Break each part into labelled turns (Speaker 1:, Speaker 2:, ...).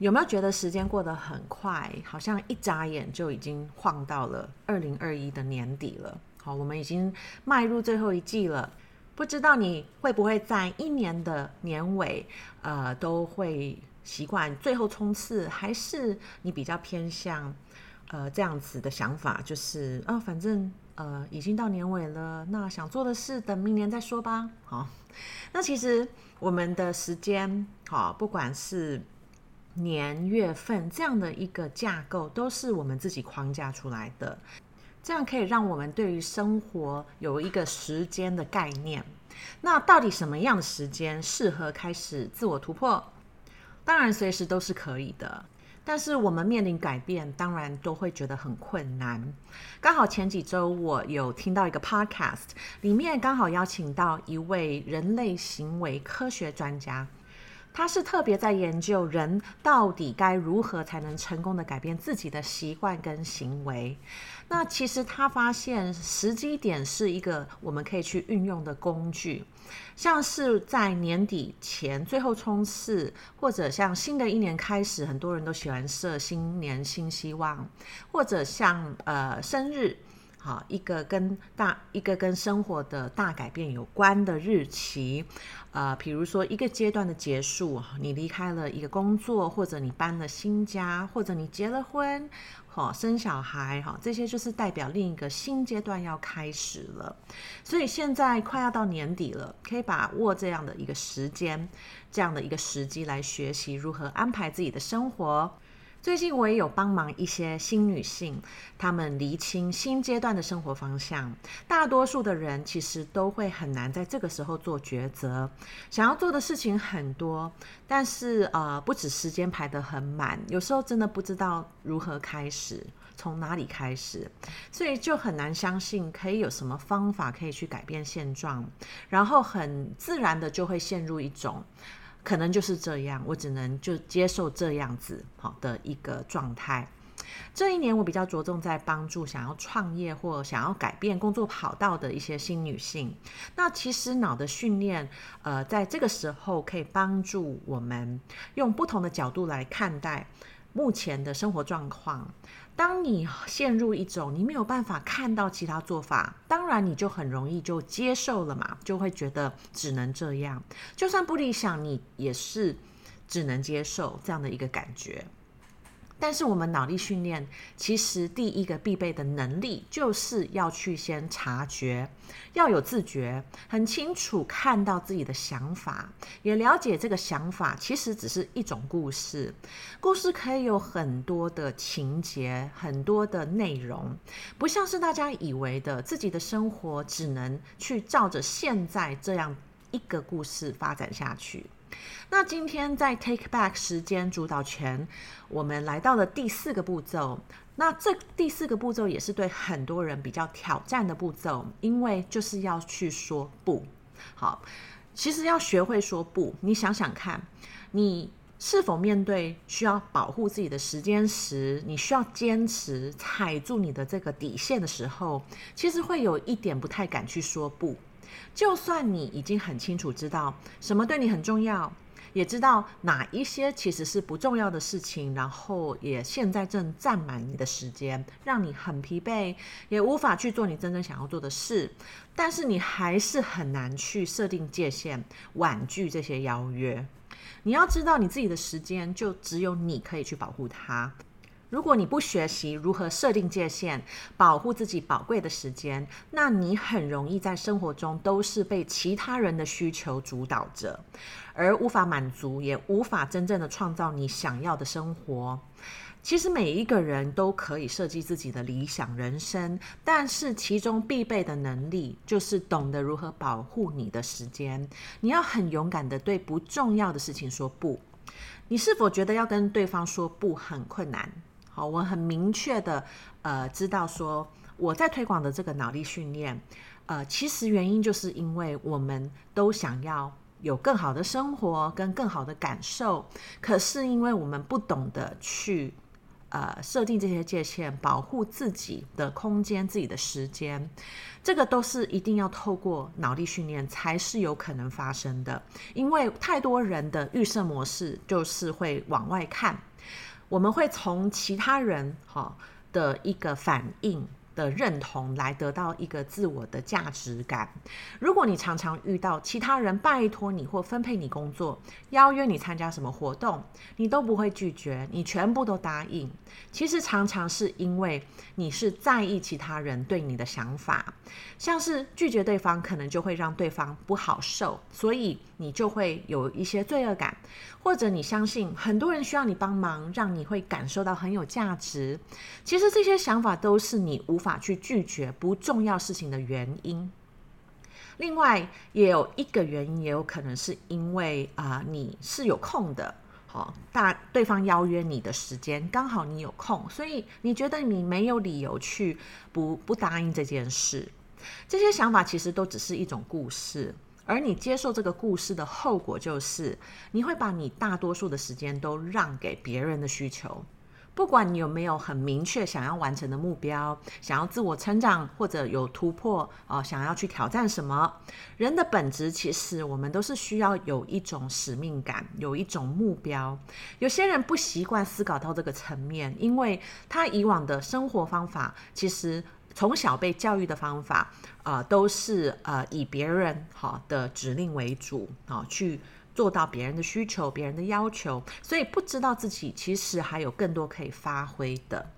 Speaker 1: 有没有觉得时间过得很快？好像一眨眼就已经晃到了二零二一的年底了。好，我们已经迈入最后一季了。不知道你会不会在一年的年尾，呃，都会习惯最后冲刺，还是你比较偏向呃这样子的想法，就是啊、反正呃已经到年尾了，那想做的事等明年再说吧。好，那其实我们的时间，好，不管是年月份这样的一个架构都是我们自己框架出来的，这样可以让我们对于生活有一个时间的概念。那到底什么样的时间适合开始自我突破？当然随时都是可以的，但是我们面临改变，当然都会觉得很困难。刚好前几周我有听到一个 podcast，里面刚好邀请到一位人类行为科学专家。他是特别在研究人到底该如何才能成功的改变自己的习惯跟行为。那其实他发现时机点是一个我们可以去运用的工具，像是在年底前最后冲刺，或者像新的一年开始，很多人都喜欢设新年新希望，或者像呃生日。好，一个跟大一个跟生活的大改变有关的日期，呃，比如说一个阶段的结束，你离开了一个工作，或者你搬了新家，或者你结了婚，好，生小孩，哈，这些就是代表另一个新阶段要开始了。所以现在快要到年底了，可以把握这样的一个时间，这样的一个时机来学习如何安排自己的生活。最近我也有帮忙一些新女性，她们厘清新阶段的生活方向。大多数的人其实都会很难在这个时候做抉择，想要做的事情很多，但是呃，不止时间排得很满，有时候真的不知道如何开始，从哪里开始，所以就很难相信可以有什么方法可以去改变现状，然后很自然的就会陷入一种。可能就是这样，我只能就接受这样子好的一个状态。这一年我比较着重在帮助想要创业或想要改变工作跑道的一些新女性。那其实脑的训练，呃，在这个时候可以帮助我们用不同的角度来看待目前的生活状况。当你陷入一种你没有办法看到其他做法，当然你就很容易就接受了嘛，就会觉得只能这样，就算不理想，你也是只能接受这样的一个感觉。但是我们脑力训练，其实第一个必备的能力，就是要去先察觉，要有自觉，很清楚看到自己的想法，也了解这个想法其实只是一种故事。故事可以有很多的情节，很多的内容，不像是大家以为的，自己的生活只能去照着现在这样一个故事发展下去。那今天在 Take Back 时间主导权，我们来到了第四个步骤。那这第四个步骤也是对很多人比较挑战的步骤，因为就是要去说不。好，其实要学会说不，你想想看，你是否面对需要保护自己的时间时，你需要坚持踩住你的这个底线的时候，其实会有一点不太敢去说不。就算你已经很清楚知道什么对你很重要，也知道哪一些其实是不重要的事情，然后也现在正占满你的时间，让你很疲惫，也无法去做你真正想要做的事，但是你还是很难去设定界限，婉拒这些邀约。你要知道，你自己的时间就只有你可以去保护它。如果你不学习如何设定界限，保护自己宝贵的时间，那你很容易在生活中都是被其他人的需求主导着，而无法满足，也无法真正的创造你想要的生活。其实每一个人都可以设计自己的理想人生，但是其中必备的能力就是懂得如何保护你的时间。你要很勇敢的对不重要的事情说不。你是否觉得要跟对方说不很困难？好，我很明确的呃知道说我在推广的这个脑力训练，呃，其实原因就是因为我们都想要有更好的生活跟更好的感受，可是因为我们不懂得去。呃，设定这些界限，保护自己的空间、自己的时间，这个都是一定要透过脑力训练才是有可能发生的。因为太多人的预设模式就是会往外看，我们会从其他人哈的一个反应。的认同来得到一个自我的价值感。如果你常常遇到其他人拜托你或分配你工作，邀约你参加什么活动，你都不会拒绝，你全部都答应。其实常常是因为你是在意其他人对你的想法，像是拒绝对方，可能就会让对方不好受，所以你就会有一些罪恶感。或者你相信很多人需要你帮忙，让你会感受到很有价值。其实这些想法都是你无法去拒绝不重要事情的原因。另外，也有一个原因，也有可能是因为啊、你是有空的，好、哦，大对方邀约你的时间刚好你有空，所以你觉得你没有理由去不不答应这件事。这些想法其实都只是一种故事。而你接受这个故事的后果，就是你会把你大多数的时间都让给别人的需求。不管你有没有很明确想要完成的目标，想要自我成长或者有突破啊、想要去挑战什么，人的本质其实我们都是需要有一种使命感，有一种目标。有些人不习惯思考到这个层面，因为他以往的生活方法其实。从小被教育的方法，啊、呃，都是呃以别人好的指令为主啊、去做到别人的需求、别人的要求，所以不知道自己其实还有更多可以发挥的。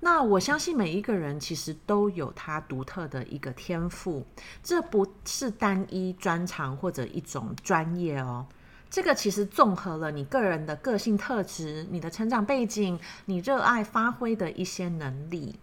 Speaker 1: 那我相信每一个人其实都有他独特的一个天赋，这不是单一专长或者一种专业哦，这个其实综合了你个人的个性特质、你的成长背景、你热爱发挥的一些能力。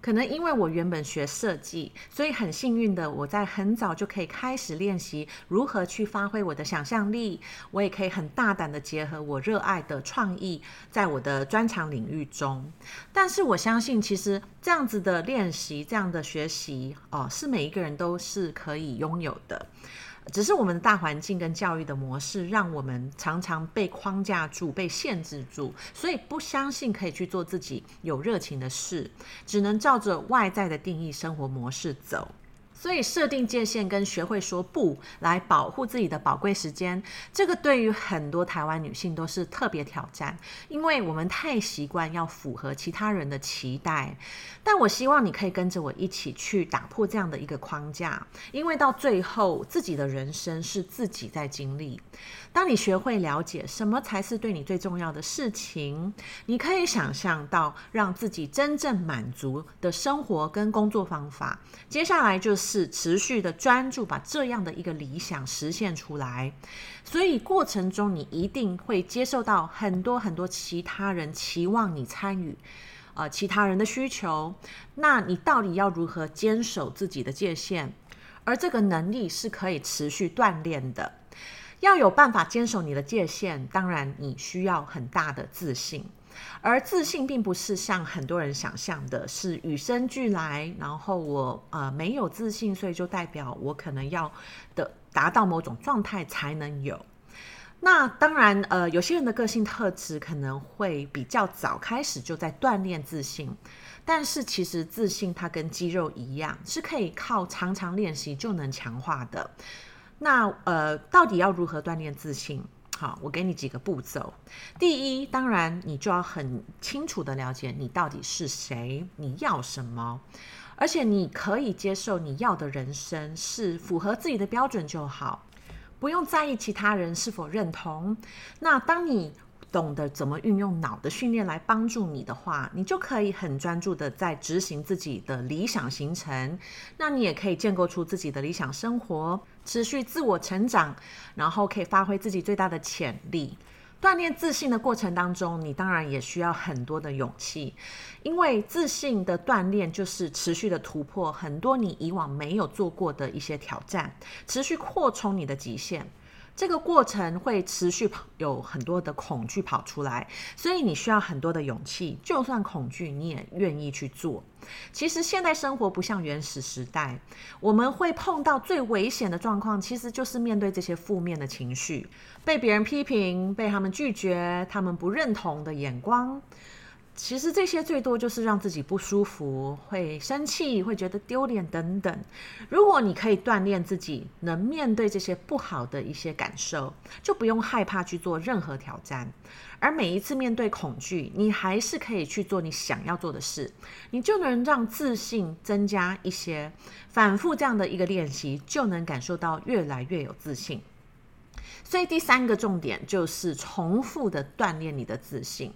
Speaker 1: 可能因为我原本学设计，所以很幸运的，我在很早就可以开始练习如何去发挥我的想象力。我也可以很大胆的结合我热爱的创意，在我的专长领域中。但是我相信，其实这样子的练习，这样的学习，哦，是每一个人都是可以拥有的。只是我们的大环境跟教育的模式，让我们常常被框架住、被限制住，所以不相信可以去做自己有热情的事，只能照着外在的定义生活模式走。所以设定界限跟学会说不，来保护自己的宝贵时间，这个对于很多台湾女性都是特别挑战，因为我们太习惯要符合其他人的期待。但我希望你可以跟着我一起去打破这样的一个框架，因为到最后自己的人生是自己在经历。当你学会了解什么才是对你最重要的事情，你可以想象到让自己真正满足的生活跟工作方法。接下来就是是持续的专注，把这样的一个理想实现出来。所以过程中你一定会接受到很多很多其他人期望你参与，呃，其他人的需求。那你到底要如何坚守自己的界限？而这个能力是可以持续锻炼的。要有办法坚守你的界限，当然你需要很大的自信，而自信并不是像很多人想象的，是与生俱来。然后我呃没有自信，所以就代表我可能要的达到某种状态才能有。那当然呃，有些人的个性特质可能会比较早开始就在锻炼自信，但是其实自信它跟肌肉一样，是可以靠常常练习就能强化的。那呃，到底要如何锻炼自信？好，我给你几个步骤。第一，当然你就要很清楚的了解你到底是谁，你要什么，而且你可以接受你要的人生是符合自己的标准就好，不用在意其他人是否认同。那当你懂得怎么运用脑的训练来帮助你的话，你就可以很专注的在执行自己的理想行程。那你也可以建构出自己的理想生活，持续自我成长，然后可以发挥自己最大的潜力。锻炼自信的过程当中，你当然也需要很多的勇气，因为自信的锻炼就是持续的突破很多你以往没有做过的一些挑战，持续扩充你的极限。这个过程会持续跑，有很多的恐惧跑出来，所以你需要很多的勇气。就算恐惧，你也愿意去做。其实现代生活不像原始时代，我们会碰到最危险的状况，其实就是面对这些负面的情绪，被别人批评，被他们拒绝，他们不认同的眼光。其实这些最多就是让自己不舒服，会生气，会觉得丢脸等等。如果你可以锻炼自己，能面对这些不好的一些感受，就不用害怕去做任何挑战。而每一次面对恐惧，你还是可以去做你想要做的事，你就能让自信增加一些。反复这样的一个练习，就能感受到越来越有自信。所以第三个重点就是重复的锻炼你的自信。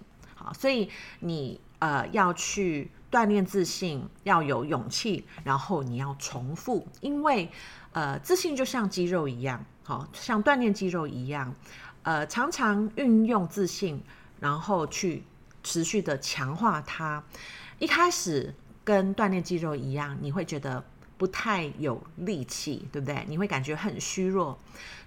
Speaker 1: 所以你呃要去锻炼自信，要有勇气，然后你要重复，因为呃自信就像肌肉一样，好像锻炼肌肉一样，呃常常运用自信，然后去持续的强化它。一开始跟锻炼肌肉一样，你会觉得不太有力气，对不对？你会感觉很虚弱，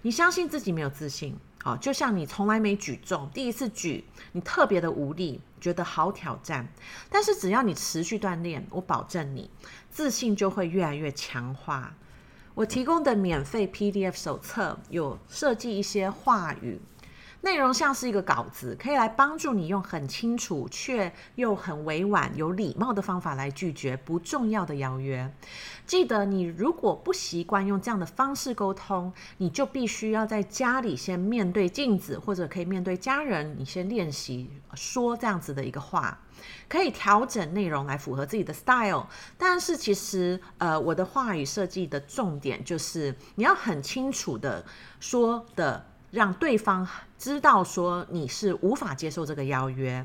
Speaker 1: 你相信自己没有自信。啊，就像你从来没举重，第一次举，你特别的无力，觉得好挑战。但是只要你持续锻炼，我保证你自信就会越来越强化。我提供的免费 PDF 手册有设计一些话语。内容像是一个稿子，可以来帮助你用很清楚却又很委婉、有礼貌的方法来拒绝不重要的邀约。记得，你如果不习惯用这样的方式沟通，你就必须要在家里先面对镜子，或者可以面对家人，你先练习说这样子的一个话，可以调整内容来符合自己的 style。但是，其实呃，我的话语设计的重点就是你要很清楚的说的。让对方知道说你是无法接受这个邀约，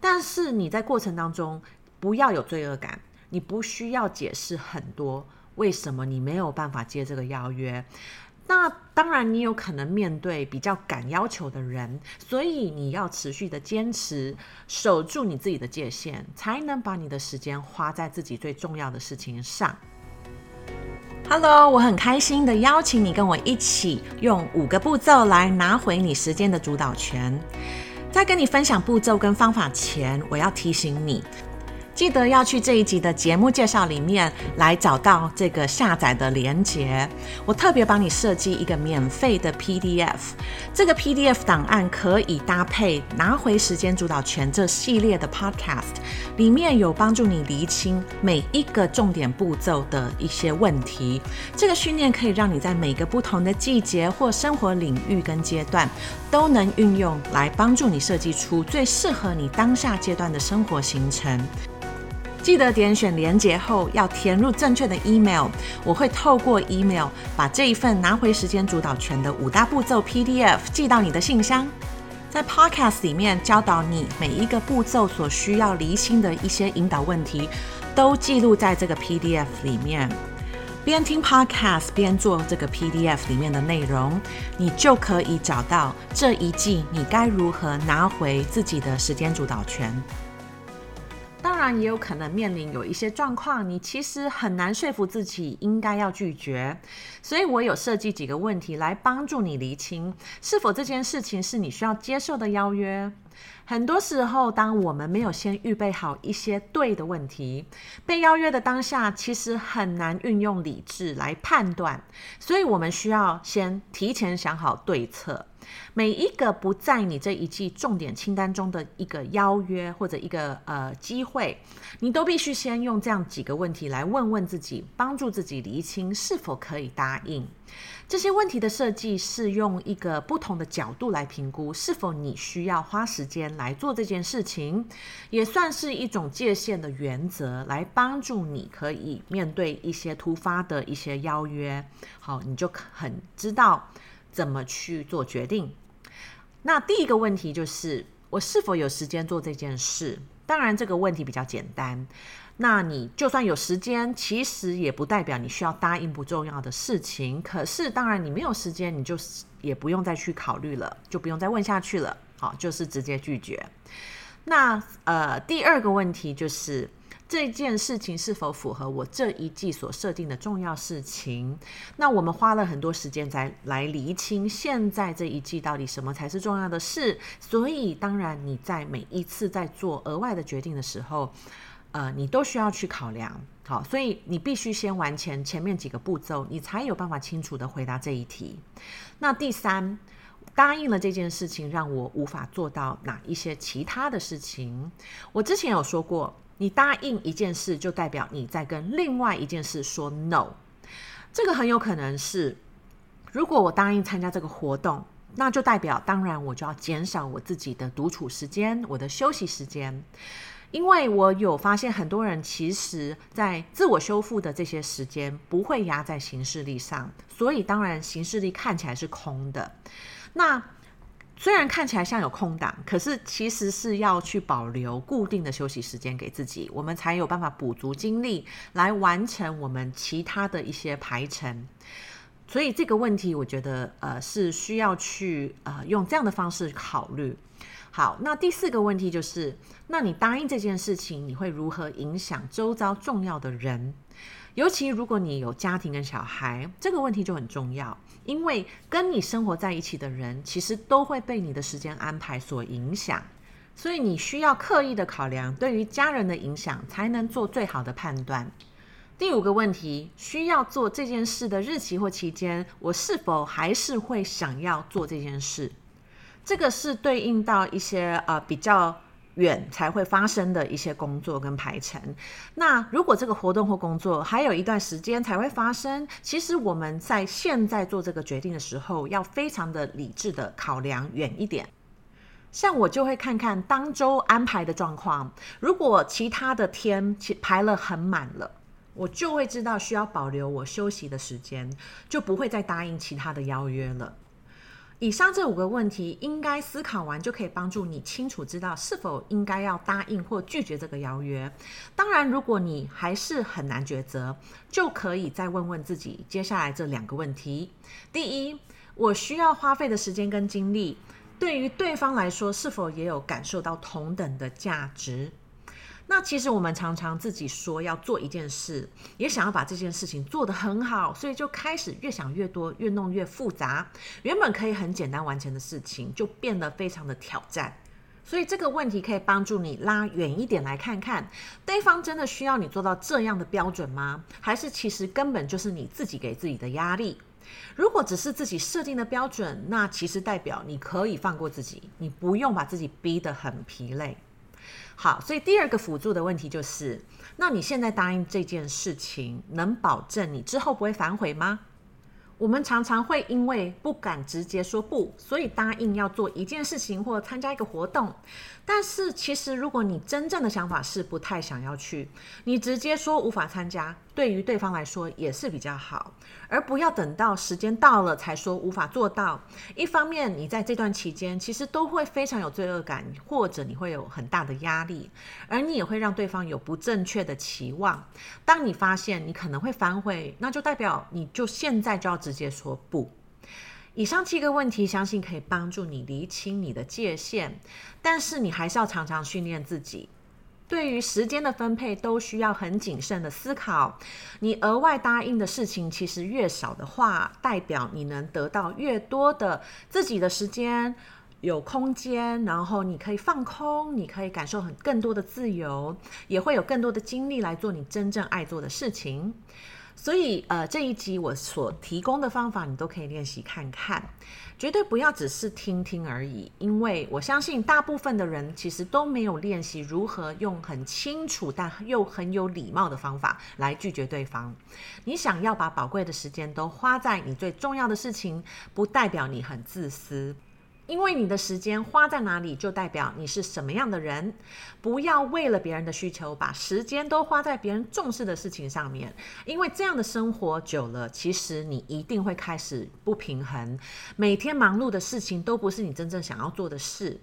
Speaker 1: 但是你在过程当中不要有罪恶感，你不需要解释很多为什么你没有办法接这个邀约。那当然，你有可能面对比较敢要求的人，所以你要持续的坚持，守住你自己的界限，才能把你的时间花在自己最重要的事情上。Hello，我很开心的邀请你跟我一起用五个步骤来拿回你时间的主导权。在跟你分享步骤跟方法前，我要提醒你。记得要去这一集的节目介绍里面来找到这个下载的连接。我特别帮你设计一个免费的 PDF，这个 PDF 档案可以搭配拿回时间主导权这系列的 Podcast，里面有帮助你厘清每一个重点步骤的一些问题。这个训练可以让你在每个不同的季节或生活领域跟阶段都能运用来帮助你设计出最适合你当下阶段的生活行程。记得点选连接后要填入正确的 email，我会透过 email 把这一份拿回时间主导权的五大步骤 PDF 寄到你的信箱。在 Podcast 里面教导你每一个步骤所需要厘清的一些引导问题，都记录在这个 PDF 里面。边听 Podcast 边做这个 PDF 里面的内容，你就可以找到这一季你该如何拿回自己的时间主导权。当然也有可能面临有一些状况，你其实很难说服自己应该要拒绝，所以我有设计几个问题来帮助你厘清是否这件事情是你需要接受的邀约。很多时候，当我们没有先预备好一些对的问题，被邀约的当下，其实很难运用理智来判断，所以我们需要先提前想好对策。每一个不在你这一季重点清单中的一个邀约或者一个呃机会，你都必须先用这样几个问题来问问自己，帮助自己厘清是否可以答应。这些问题的设计是用一个不同的角度来评估是否你需要花时间来做这件事情，也算是一种界限的原则，来帮助你可以面对一些突发的一些邀约。好，你就很知道。怎么去做决定？那第一个问题就是我是否有时间做这件事？当然，这个问题比较简单。那你就算有时间，其实也不代表你需要答应不重要的事情。可是，当然你没有时间，你就也不用再去考虑了，就不用再问下去了。好，就是直接拒绝。那呃，第二个问题就是。这件事情是否符合我这一季所设定的重要事情？那我们花了很多时间才来厘清，现在这一季到底什么才是重要的事。所以，当然你在每一次在做额外的决定的时候，呃，你都需要去考量。好，所以你必须先完成前面几个步骤，你才有办法清楚地回答这一题。那第三，答应了这件事情，让我无法做到哪一些其他的事情？我之前有说过。你答应一件事，就代表你在跟另外一件事说 no。这个很有可能是，如果我答应参加这个活动，那就代表，当然我就要减少我自己的独处时间，我的休息时间。因为我有发现，很多人其实在自我修复的这些时间不会压在行事力上，所以当然行事力看起来是空的。那虽然看起来像有空档，可是其实是要去保留固定的休息时间给自己，我们才有办法补足精力来完成我们其他的一些排程。所以这个问题，我觉得呃是需要去呃用这样的方式考虑。好，那第四个问题就是，那你答应这件事情，你会如何影响周遭重要的人？尤其如果你有家庭跟小孩，这个问题就很重要。因为跟你生活在一起的人，其实都会被你的时间安排所影响，所以你需要刻意的考量对于家人的影响，才能做最好的判断。第五个问题，需要做这件事的日期或期间，我是否还是会想要做这件事？这个是对应到一些呃比较。远才会发生的一些工作跟排程。那如果这个活动或工作还有一段时间才会发生，其实我们在现在做这个决定的时候，要非常的理智的考量远一点。像我就会看看当周安排的状况，如果其他的天排了很满了，我就会知道需要保留我休息的时间，就不会再答应其他的邀约了。以上这五个问题，应该思考完就可以帮助你清楚知道是否应该要答应或拒绝这个邀约。当然，如果你还是很难抉择，就可以再问问自己接下来这两个问题：第一，我需要花费的时间跟精力，对于对方来说，是否也有感受到同等的价值？那其实我们常常自己说要做一件事，也想要把这件事情做得很好，所以就开始越想越多，越弄越复杂。原本可以很简单完成的事情，就变得非常的挑战。所以这个问题可以帮助你拉远一点来看看，对方真的需要你做到这样的标准吗？还是其实根本就是你自己给自己的压力？如果只是自己设定的标准，那其实代表你可以放过自己，你不用把自己逼得很疲累。好，所以第二个辅助的问题就是，那你现在答应这件事情，能保证你之后不会反悔吗？我们常常会因为不敢直接说不，所以答应要做一件事情或参加一个活动。但是其实，如果你真正的想法是不太想要去，你直接说无法参加，对于对方来说也是比较好，而不要等到时间到了才说无法做到。一方面，你在这段期间其实都会非常有罪恶感，或者你会有很大的压力，而你也会让对方有不正确的期望。当你发现你可能会反悔，那就代表你就现在就要直接说不。以上七个问题，相信可以帮助你厘清你的界限，但是你还是要常常训练自己，对于时间的分配都需要很谨慎的思考。你额外答应的事情其实越少的话，代表你能得到越多的自己的时间，有空间，然后你可以放空，你可以感受很更多的自由，也会有更多的精力来做你真正爱做的事情。所以，呃，这一集我所提供的方法，你都可以练习看看，绝对不要只是听听而已。因为我相信，大部分的人其实都没有练习如何用很清楚但又很有礼貌的方法来拒绝对方。你想要把宝贵的时间都花在你最重要的事情，不代表你很自私。因为你的时间花在哪里，就代表你是什么样的人。不要为了别人的需求，把时间都花在别人重视的事情上面。因为这样的生活久了，其实你一定会开始不平衡。每天忙碌的事情都不是你真正想要做的事，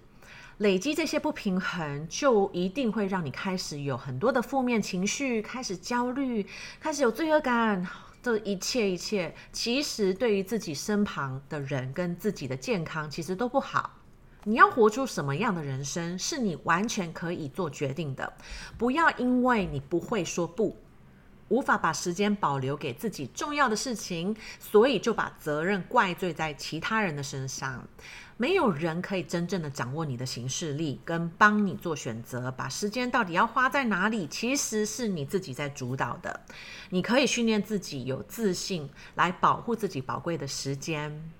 Speaker 1: 累积这些不平衡，就一定会让你开始有很多的负面情绪，开始焦虑，开始有罪恶感。这一切一切，其实对于自己身旁的人跟自己的健康，其实都不好。你要活出什么样的人生，是你完全可以做决定的。不要因为你不会说不，无法把时间保留给自己重要的事情，所以就把责任怪罪在其他人的身上。没有人可以真正的掌握你的行事力，跟帮你做选择，把时间到底要花在哪里，其实是你自己在主导的。你可以训练自己有自信，来保护自己宝贵的时间。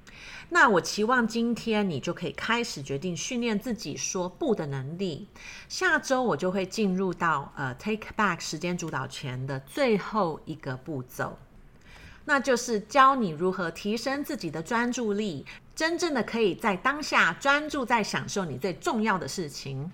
Speaker 1: 那我期望今天你就可以开始决定训练自己说不的能力。下周我就会进入到呃 Take Back 时间主导权的最后一个步骤。那就是教你如何提升自己的专注力，真正的可以在当下专注在享受你最重要的事情。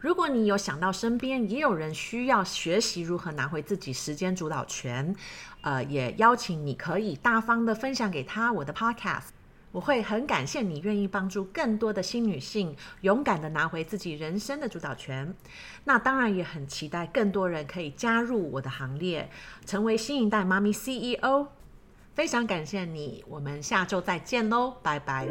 Speaker 1: 如果你有想到身边也有人需要学习如何拿回自己时间主导权，呃，也邀请你可以大方的分享给他我的 Podcast。我会很感谢你愿意帮助更多的新女性勇敢的拿回自己人生的主导权。那当然也很期待更多人可以加入我的行列，成为新一代妈咪 CEO。非常感谢你，我们下周再见喽，拜拜。